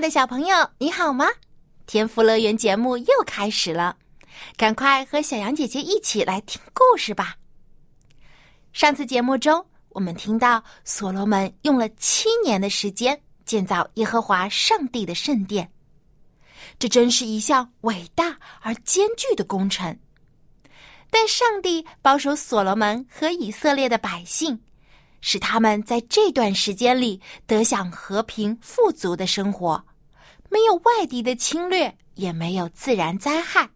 的小朋友，你好吗？天赋乐园节目又开始了，赶快和小羊姐姐一起来听故事吧。上次节目中，我们听到所罗门用了七年的时间建造耶和华上帝的圣殿，这真是一项伟大而艰巨的工程。但上帝保守所罗门和以色列的百姓。使他们在这段时间里得享和平富足的生活，没有外敌的侵略，也没有自然灾害。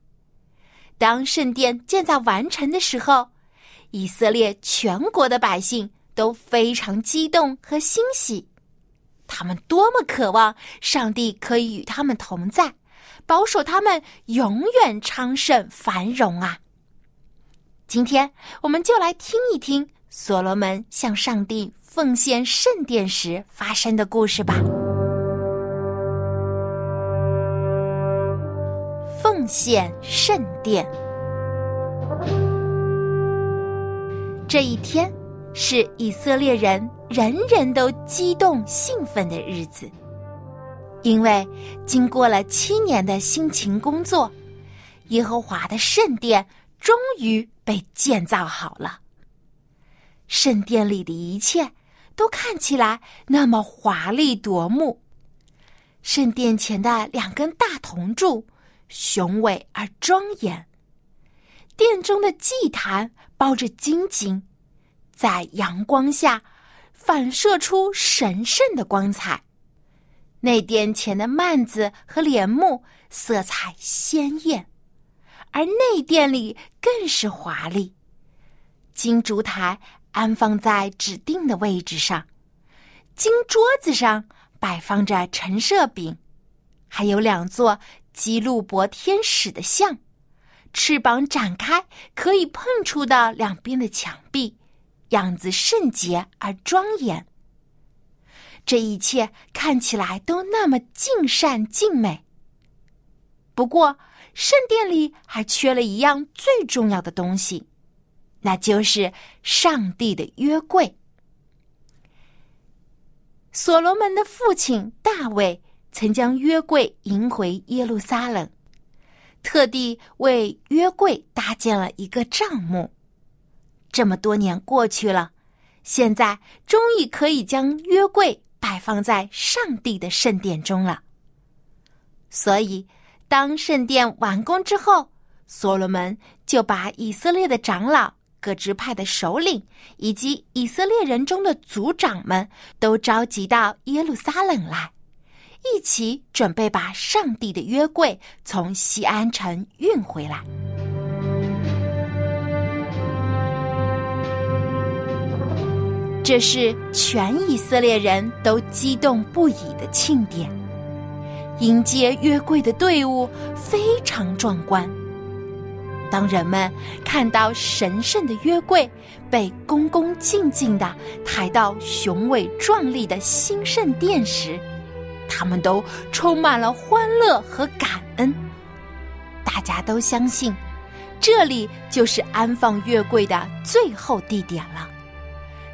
当圣殿建造完成的时候，以色列全国的百姓都非常激动和欣喜。他们多么渴望上帝可以与他们同在，保守他们永远昌盛繁荣啊！今天我们就来听一听。所罗门向上帝奉献圣殿时发生的故事吧。奉献圣殿这一天是以色列人人人都激动兴奋的日子，因为经过了七年的辛勤工作，耶和华的圣殿终于被建造好了。圣殿里的一切都看起来那么华丽夺目。圣殿前的两根大铜柱雄伟而庄严，殿中的祭坛包着金金，在阳光下反射出神圣的光彩。内殿前的幔子和帘幕色彩鲜艳，而内殿里更是华丽，金烛台。安放在指定的位置上，金桌子上摆放着陈设饼，还有两座基路伯天使的像，翅膀展开可以碰触到两边的墙壁，样子圣洁而庄严。这一切看起来都那么尽善尽美。不过，圣殿里还缺了一样最重要的东西。那就是上帝的约柜。所罗门的父亲大卫曾将约柜迎回耶路撒冷，特地为约柜搭建了一个帐幕。这么多年过去了，现在终于可以将约柜摆放在上帝的圣殿中了。所以，当圣殿完工之后，所罗门就把以色列的长老。各支派的首领以及以色列人中的族长们都召集到耶路撒冷来，一起准备把上帝的约柜从西安城运回来。这是全以色列人都激动不已的庆典，迎接约柜的队伍非常壮观。当人们看到神圣的约柜被恭恭敬敬的抬到雄伟壮丽的新圣殿时，他们都充满了欢乐和感恩。大家都相信，这里就是安放约柜的最后地点了。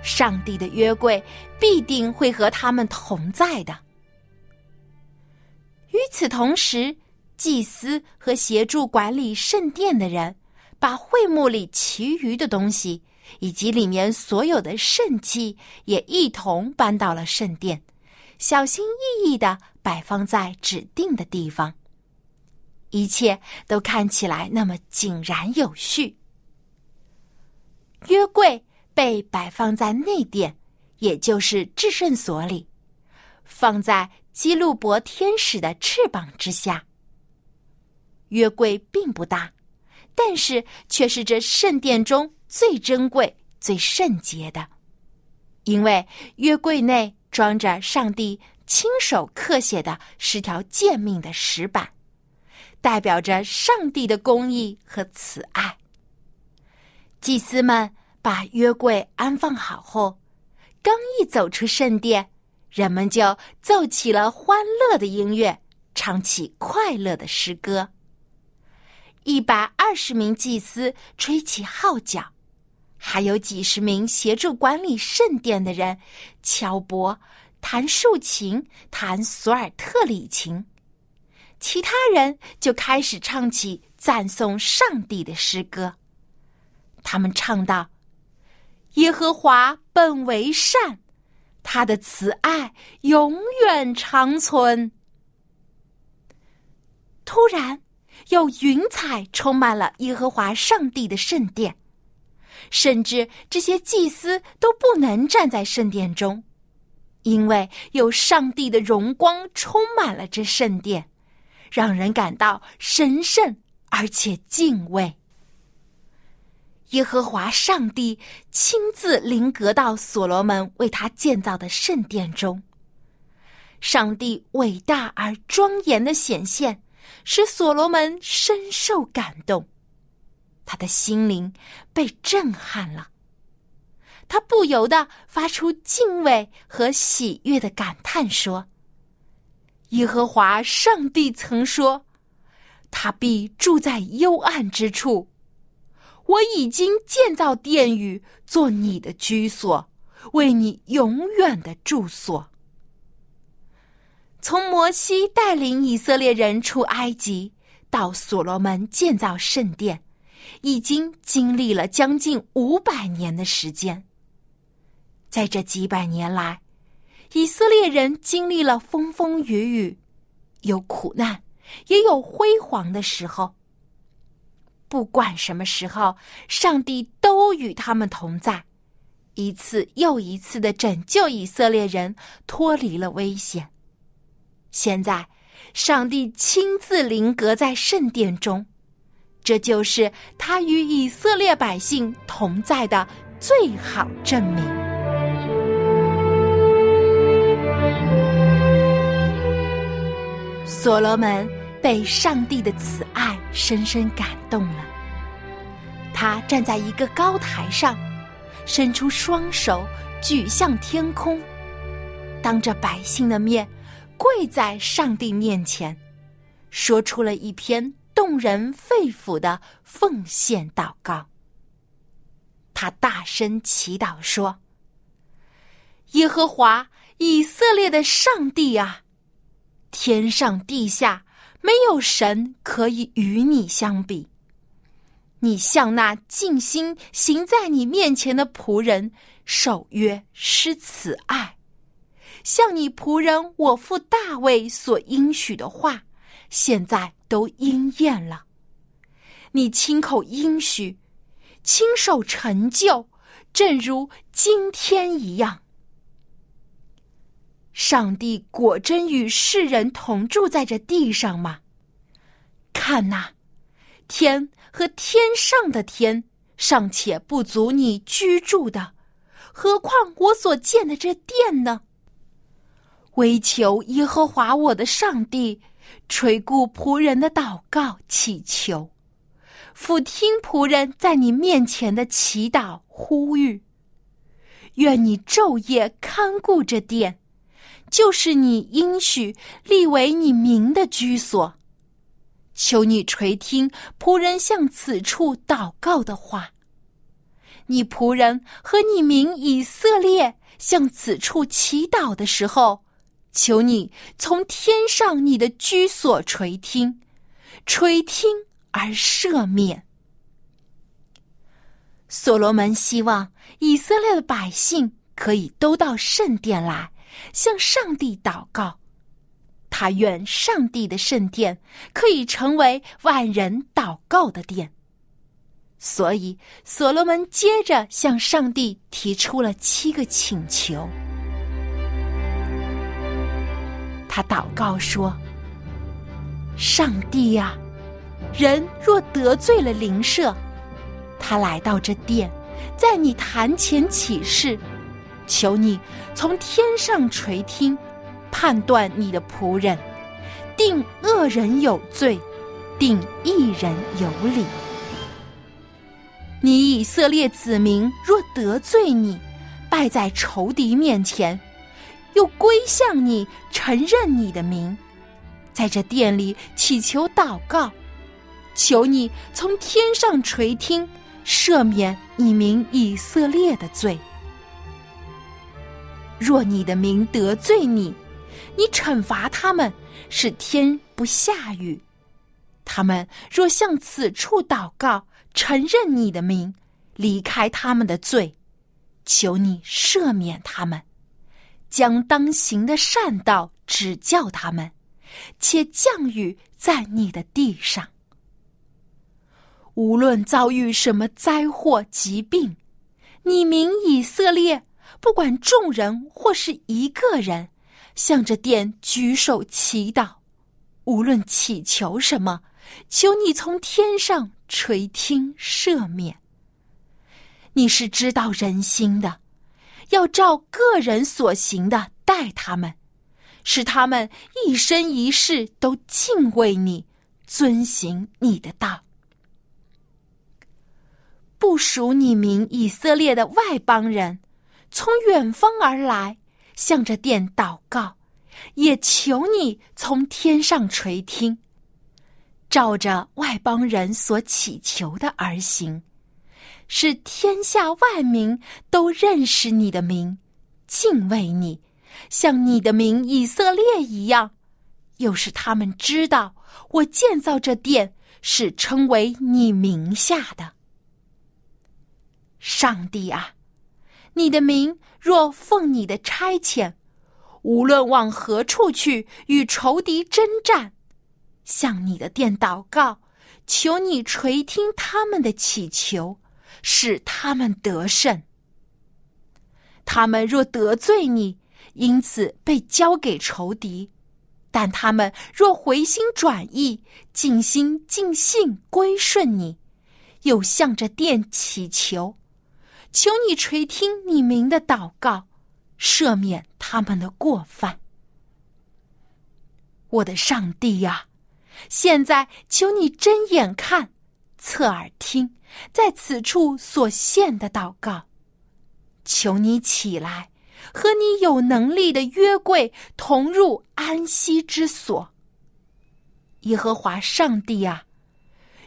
上帝的约柜必定会和他们同在的。与此同时。祭司和协助管理圣殿的人，把会幕里其余的东西以及里面所有的圣器也一同搬到了圣殿，小心翼翼的摆放在指定的地方。一切都看起来那么井然有序。约柜被摆放在内殿，也就是至圣所里，放在基路伯天使的翅膀之下。约柜并不大，但是却是这圣殿中最珍贵、最圣洁的，因为约柜内装着上帝亲手刻写的十条诫命的石板，代表着上帝的公义和慈爱。祭司们把约柜安放好后，刚一走出圣殿，人们就奏起了欢乐的音乐，唱起快乐的诗歌。一百二十名祭司吹起号角，还有几十名协助管理圣殿的人敲钹、弹竖琴、弹索尔特里琴。其他人就开始唱起赞颂上帝的诗歌。他们唱道：“耶和华本为善，他的慈爱永远长存。”突然，有云彩充满了耶和华上帝的圣殿，甚至这些祭司都不能站在圣殿中，因为有上帝的荣光充满了这圣殿，让人感到神圣而且敬畏。耶和华上帝亲自临格到所罗门为他建造的圣殿中。上帝伟大而庄严的显现，使所罗门深受感动，他的心灵被震撼了。他不由得发出敬畏和喜悦的感叹说：“耶和华上帝曾说，他必住在幽暗之处。”我已经建造殿宇，做你的居所，为你永远的住所。从摩西带领以色列人出埃及，到所罗门建造圣殿，已经经历了将近五百年的时间。在这几百年来，以色列人经历了风风雨雨，有苦难，也有辉煌的时候。不管什么时候，上帝都与他们同在，一次又一次的拯救以色列人脱离了危险。现在，上帝亲自临格在圣殿中，这就是他与以色列百姓同在的最好证明。所罗门。被上帝的慈爱深深感动了，他站在一个高台上，伸出双手举向天空，当着百姓的面跪在上帝面前，说出了一篇动人肺腑的奉献祷告。他大声祈祷说：“耶和华以色列的上帝啊，天上地下。”没有神可以与你相比。你向那尽心行在你面前的仆人守约施慈爱，向你仆人我父大卫所应许的话，现在都应验了。你亲口应许，亲手成就，正如今天一样。上帝果真与世人同住在这地上吗？看呐，天和天上的天尚且不足你居住的，何况我所建的这殿呢？唯求耶和华我的上帝垂顾仆人的祷告祈求，俯听仆人在你面前的祈祷呼吁。愿你昼夜看顾这殿。就是你应许立为你名的居所，求你垂听仆人向此处祷告的话。你仆人和你名以色列向此处祈祷的时候，求你从天上你的居所垂听，垂听而赦免。所罗门希望以色列的百姓可以都到圣殿来。向上帝祷告，他愿上帝的圣殿可以成为万人祷告的殿。所以，所罗门接着向上帝提出了七个请求。他祷告说：“上帝呀，人若得罪了邻舍，他来到这殿，在你坛前起誓。”求你从天上垂听，判断你的仆人，定恶人有罪，定义人有理。你以色列子民若得罪你，败在仇敌面前，又归向你，承认你的名，在这殿里祈求祷告，求你从天上垂听，赦免你民以色列的罪。若你的名得罪你，你惩罚他们，使天不下雨；他们若向此处祷告，承认你的名，离开他们的罪，求你赦免他们，将当行的善道指教他们，且降雨在你的地上。无论遭遇什么灾祸疾病，你名以色列。不管众人或是一个人，向着殿举手祈祷，无论祈求什么，求你从天上垂听赦免。你是知道人心的，要照个人所行的待他们，使他们一生一世都敬畏你，遵行你的道。不属你名以色列的外邦人。从远方而来，向着殿祷告，也求你从天上垂听，照着外邦人所祈求的而行，使天下万民都认识你的名，敬畏你，像你的名以色列一样，又使他们知道我建造这殿是称为你名下的。上帝啊！你的名若奉你的差遣，无论往何处去与仇敌征战，向你的殿祷告，求你垂听他们的祈求，使他们得胜。他们若得罪你，因此被交给仇敌；但他们若回心转意，尽心尽性归顺你，又向着殿祈求。求你垂听你名的祷告，赦免他们的过犯。我的上帝呀，现在求你睁眼看，侧耳听，在此处所献的祷告。求你起来，和你有能力的约柜同入安息之所。耶和华上帝啊，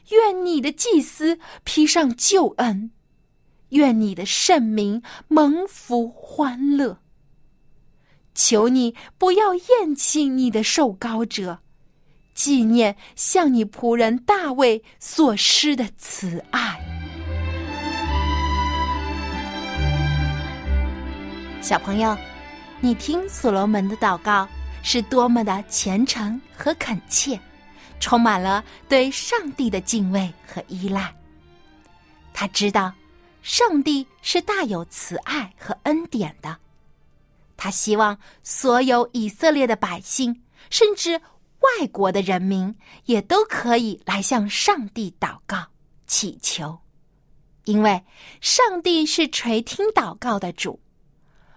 愿你的祭司披上救恩。愿你的圣名蒙福欢乐。求你不要厌弃你的受膏者，纪念向你仆人大卫所施的慈爱。小朋友，你听所罗门的祷告是多么的虔诚和恳切，充满了对上帝的敬畏和依赖。他知道。上帝是大有慈爱和恩典的，他希望所有以色列的百姓，甚至外国的人民，也都可以来向上帝祷告、祈求，因为上帝是垂听祷告的主，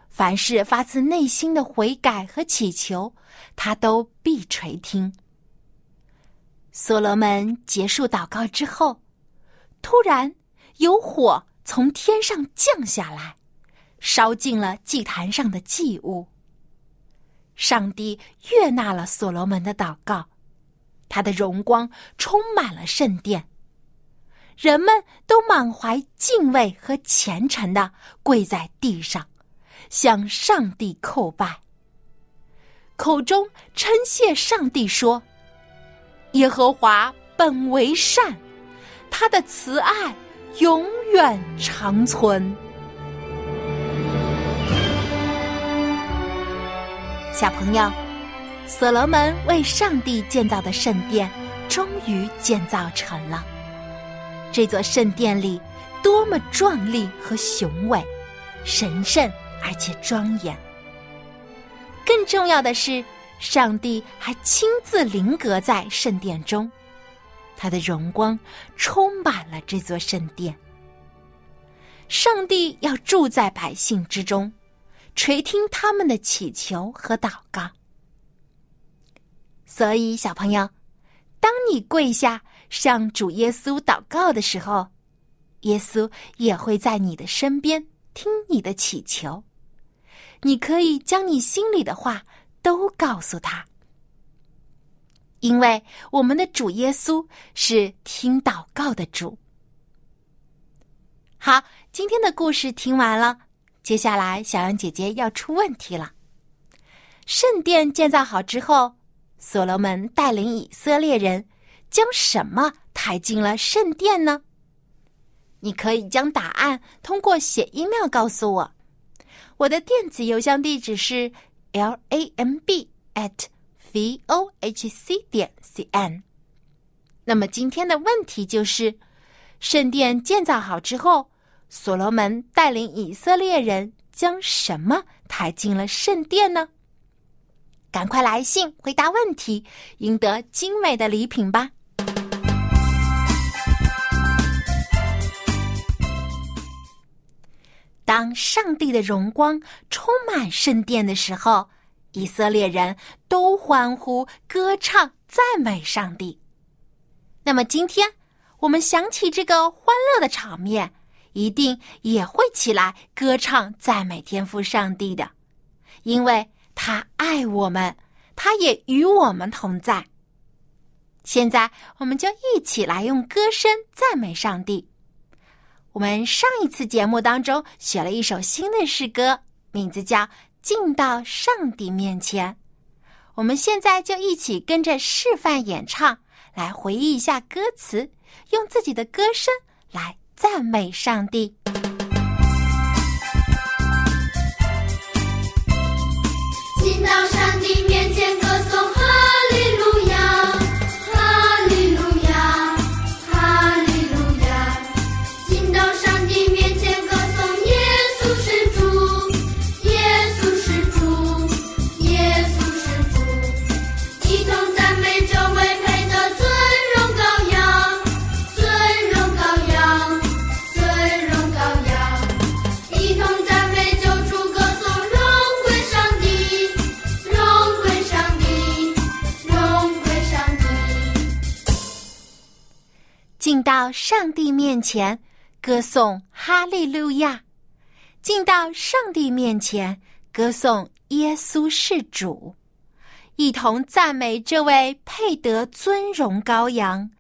凡是发自内心的悔改和祈求，他都必垂听。所罗门结束祷告之后，突然有火。从天上降下来，烧尽了祭坛上的祭物。上帝悦纳了所罗门的祷告，他的荣光充满了圣殿，人们都满怀敬畏和虔诚的跪在地上，向上帝叩拜，口中称谢上帝说：“耶和华本为善，他的慈爱。”永远长存。小朋友，所罗门为上帝建造的圣殿终于建造成了。这座圣殿里多么壮丽和雄伟，神圣而且庄严。更重要的是，上帝还亲自临格在圣殿中。他的荣光充满了这座圣殿。上帝要住在百姓之中，垂听他们的祈求和祷告。所以，小朋友，当你跪下向主耶稣祷告的时候，耶稣也会在你的身边听你的祈求。你可以将你心里的话都告诉他，因为我们的主耶稣是听祷告的主。好，今天的故事听完了，接下来小羊姐姐要出问题了。圣殿建造好之后，所罗门带领以色列人将什么抬进了圣殿呢？你可以将答案通过写 email 告诉我。我的电子邮箱地址是 l a m b at v o h c 点 c n。那么今天的问题就是：圣殿建造好之后，所罗门带领以色列人将什么抬进了圣殿呢？赶快来信回答问题，赢得精美的礼品吧！当上帝的荣光充满圣殿的时候，以色列人都欢呼、歌唱、赞美上帝。那么，今天我们想起这个欢乐的场面，一定也会起来歌唱、赞美天父上帝的，因为他爱我们，他也与我们同在。现在，我们就一起来用歌声赞美上帝。我们上一次节目当中学了一首新的诗歌，名字叫《进到上帝面前》。我们现在就一起跟着示范演唱，来回忆一下歌词，用自己的歌声来赞美上帝。到上帝面前歌颂哈利路亚，进到上帝面前歌颂耶稣是主，一同赞美这位配得尊荣羔羊，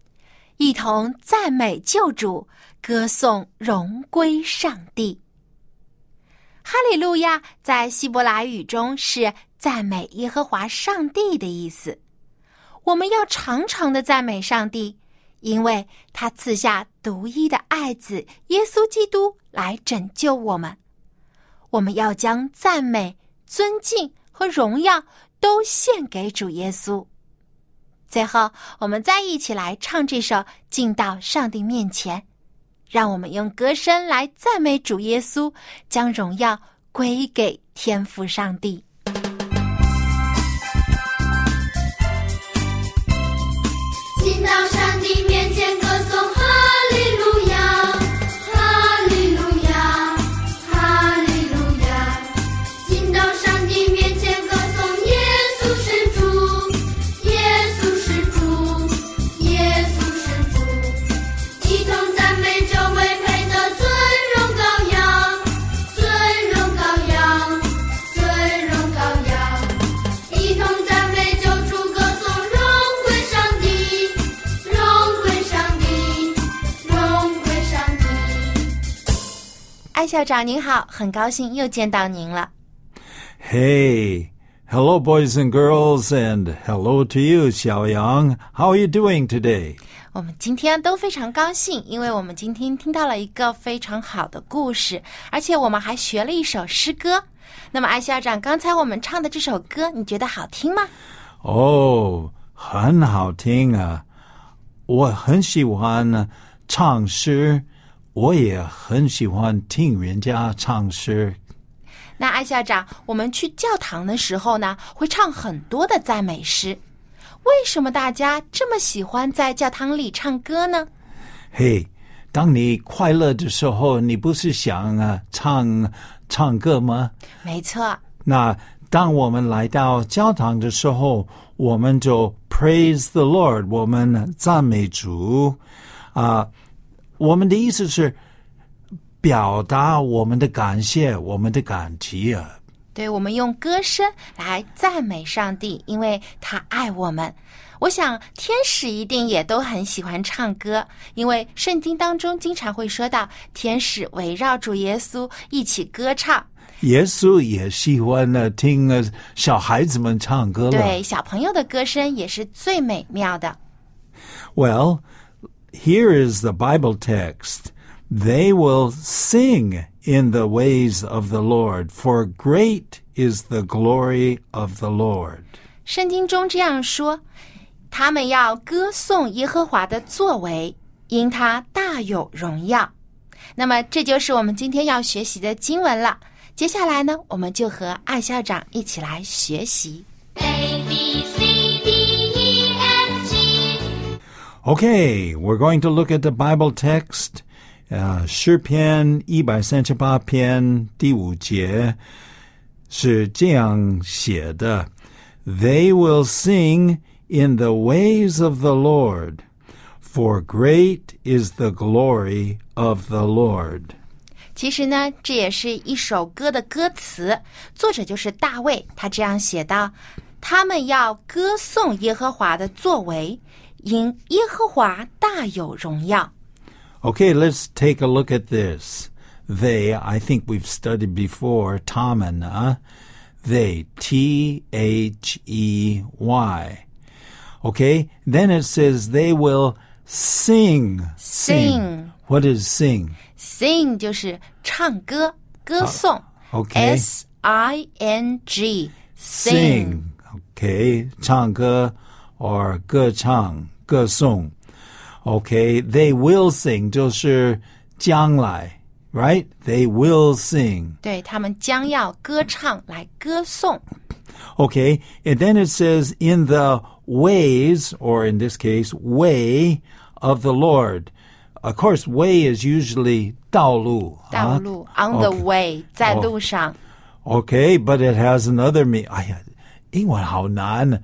一同赞美救主，歌颂荣归上帝。哈利路亚在希伯来语中是赞美耶和华上帝的意思，我们要常常的赞美上帝。因为他赐下独一的爱子耶稣基督来拯救我们，我们要将赞美、尊敬和荣耀都献给主耶稣。最后，我们再一起来唱这首《进到上帝面前》，让我们用歌声来赞美主耶稣，将荣耀归给天父上帝。校长您好，很高兴又见到您了。Hey, hello, boys and girls, and hello to you, 小杨。How are you doing today? 我们今天都非常高兴，因为我们今天听到了一个非常好的故事，而且我们还学了一首诗歌。那么，艾校长，刚才我们唱的这首歌，你觉得好听吗？哦，很好听啊！我很喜欢唱诗。我也很喜欢听人家唱诗。那艾校长，我们去教堂的时候呢，会唱很多的赞美诗。为什么大家这么喜欢在教堂里唱歌呢？嘿，当你快乐的时候，你不是想啊唱唱歌吗？没错，那当我们来到教堂的时候，我们就 praise the Lord，我们赞美主啊、我们的意思是表达我们的感谢，我们的感激啊。对，我们用歌声来赞美上帝，因为他爱我们。我想天使一定也都很喜欢唱歌，因为圣经当中经常会说到天使围绕主耶稣一起歌唱。耶稣也喜欢呢听呃小孩子们唱歌了。对，小朋友的歌声也是最美妙的。Well, here is the Bible text. They will sing in the ways of the Lord, for great is the glory of the Lord. 圣经中这样说：他们要歌颂耶和华的作为，因他大有荣耀。那么，这就是我们今天要学习的经文了。接下来呢，我们就和艾校长一起来学习。 Okay, we're going to look at the Bible text. 呃，诗篇一百三十八篇第五节是这样写的：They will sing in the ways of the Lord, for great is the glory of the Lord. 其实呢，这也是一首歌的歌词，作者就是大卫。他这样写道：“他们要歌颂耶和华的作为， 因耶和华大有荣耀。” Okay, let's take a look at this. They, I think we've studied before, Tamana. They, T H E Y. Okay, then it says they will sing. Sing. What is sing? Sing 就是唱歌、歌颂。 Okay. S I N G Sing. Okay, 唱歌 or 歌唱, 歌颂. Okay, they will sing 就是将来, right? They will sing. 对他们将要歌唱来歌颂。 Okay, and then it says, in the ways, or in this case, way of the Lord. Of course, way is usually 道路.道路、on the Okay. way，在路上。 Okay, but it has another meaning. 哎呀，英文好难，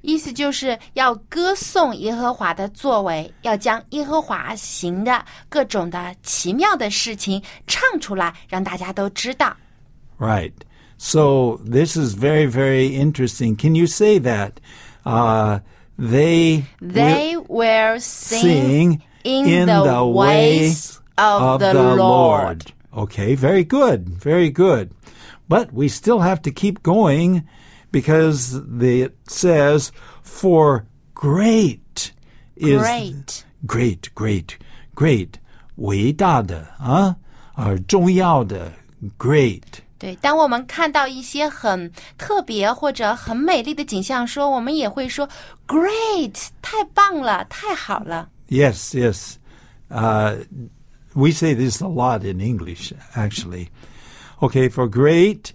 意思就是要歌颂耶和华的作为，要将耶和华行的各种的奇妙的事情唱出来，让大家都知道。 Right. So this is very, very interesting. Can you say that? Uh, they They will will sing, sing in, the, ways of, the, Lord. Okay, very good, very good. But we still have to keep going because the, it says, for great is Great. great, great, great, 伟大的啊，呃，重要的 great。对，当我们看到一些很特别或者很美丽的景象说，我们也会说 “great”，太棒了，太好了。 Yes, yes. Uh, we say this a lot in English, actually. Okay, for great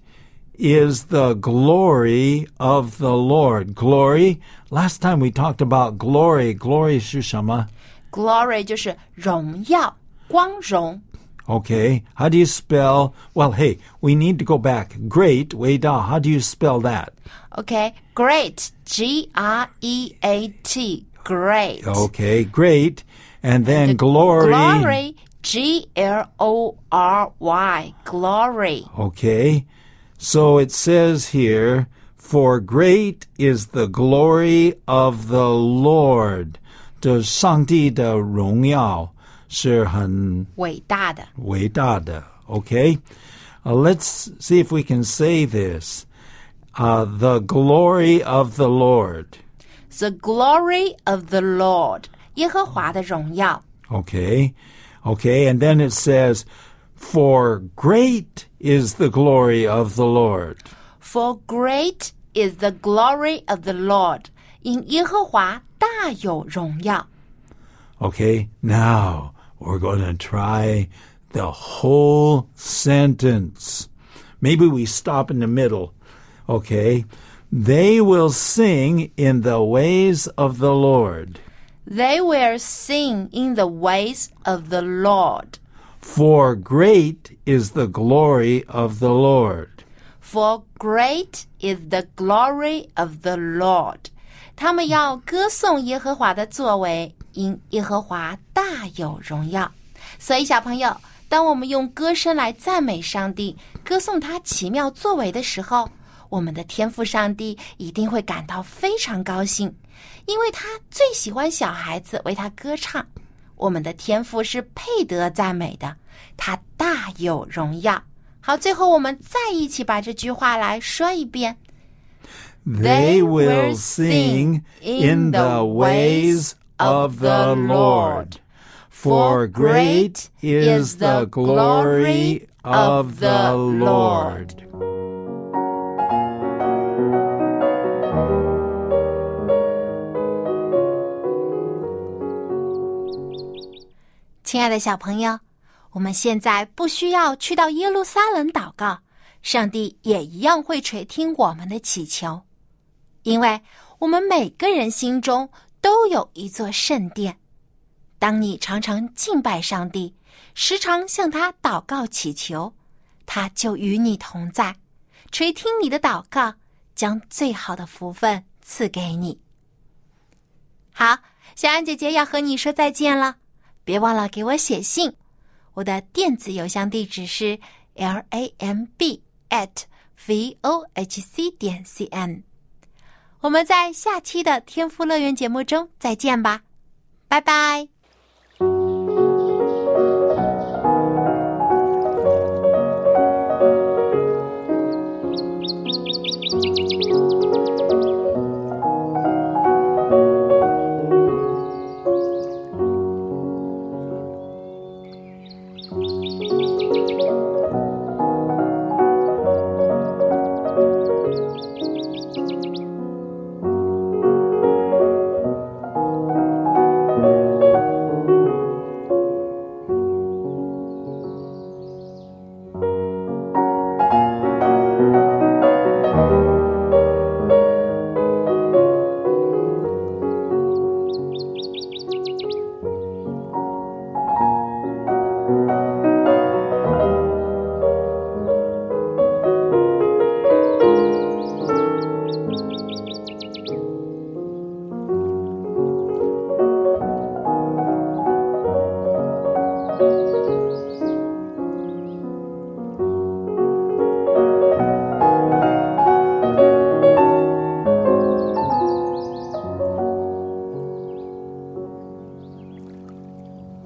is the glory of the Lord. Glory. Last time we talked about glory. Glory 是什么? Glory 就是荣耀、光荣。 Okay, how do you spell? Well, hey, we need to go back. Great, 伟大, how do you spell that? OK，great，G R E A T，great。 Okay, great. And then glory. Glory，G L O R Y，glory。 Okay. So it says here, for great is the glory of the Lord. 这上帝的荣耀是很伟大的。伟大的. Okay. Uh, let's see if we can say this. Uh, the glory of the Lord. The glory of the Lord，耶和华的荣耀。 Okay. Okay. And then it says, for great is the glory of the Lord. For great is the glory of the Lord，因耶和华大有荣耀。 Okay, now we're going to try the whole sentence. Maybe we stop in the middle. Okay. They will sing in the ways of the Lord. They will sing in the ways of the Lord. For great is the glory of the Lord. For great is the glory of the Lord. 他们要歌颂耶和华的作为，因耶和华大有荣耀。所以，小朋友，当我们用歌声来赞美上帝，歌颂他奇妙作为的时候，我们的天赋上帝一定会感到非常高兴，因为他最喜欢小孩子为他歌唱。我们的天父是配得赞美的，他大有荣耀。好，最后我们再一起把这句话来说一遍。 They will sing in the ways of the Lord. For great is the glory of the Lord. 亲爱的小朋友，我们现在不需要去到耶路撒冷祷告，上帝也一样会垂听我们的祈求，因为我们每个人心中都有一座圣殿。当你常常敬拜上帝，时常向他祷告祈求，他就与你同在，垂听你的祷告，将最好的福分赐给你。好，小安姐姐要和你说再见了。别忘了给我写信，我的电子邮箱地址是 l a m b at v o h c 点 c n。我们在下期的天赋乐园节目中再见吧，拜拜。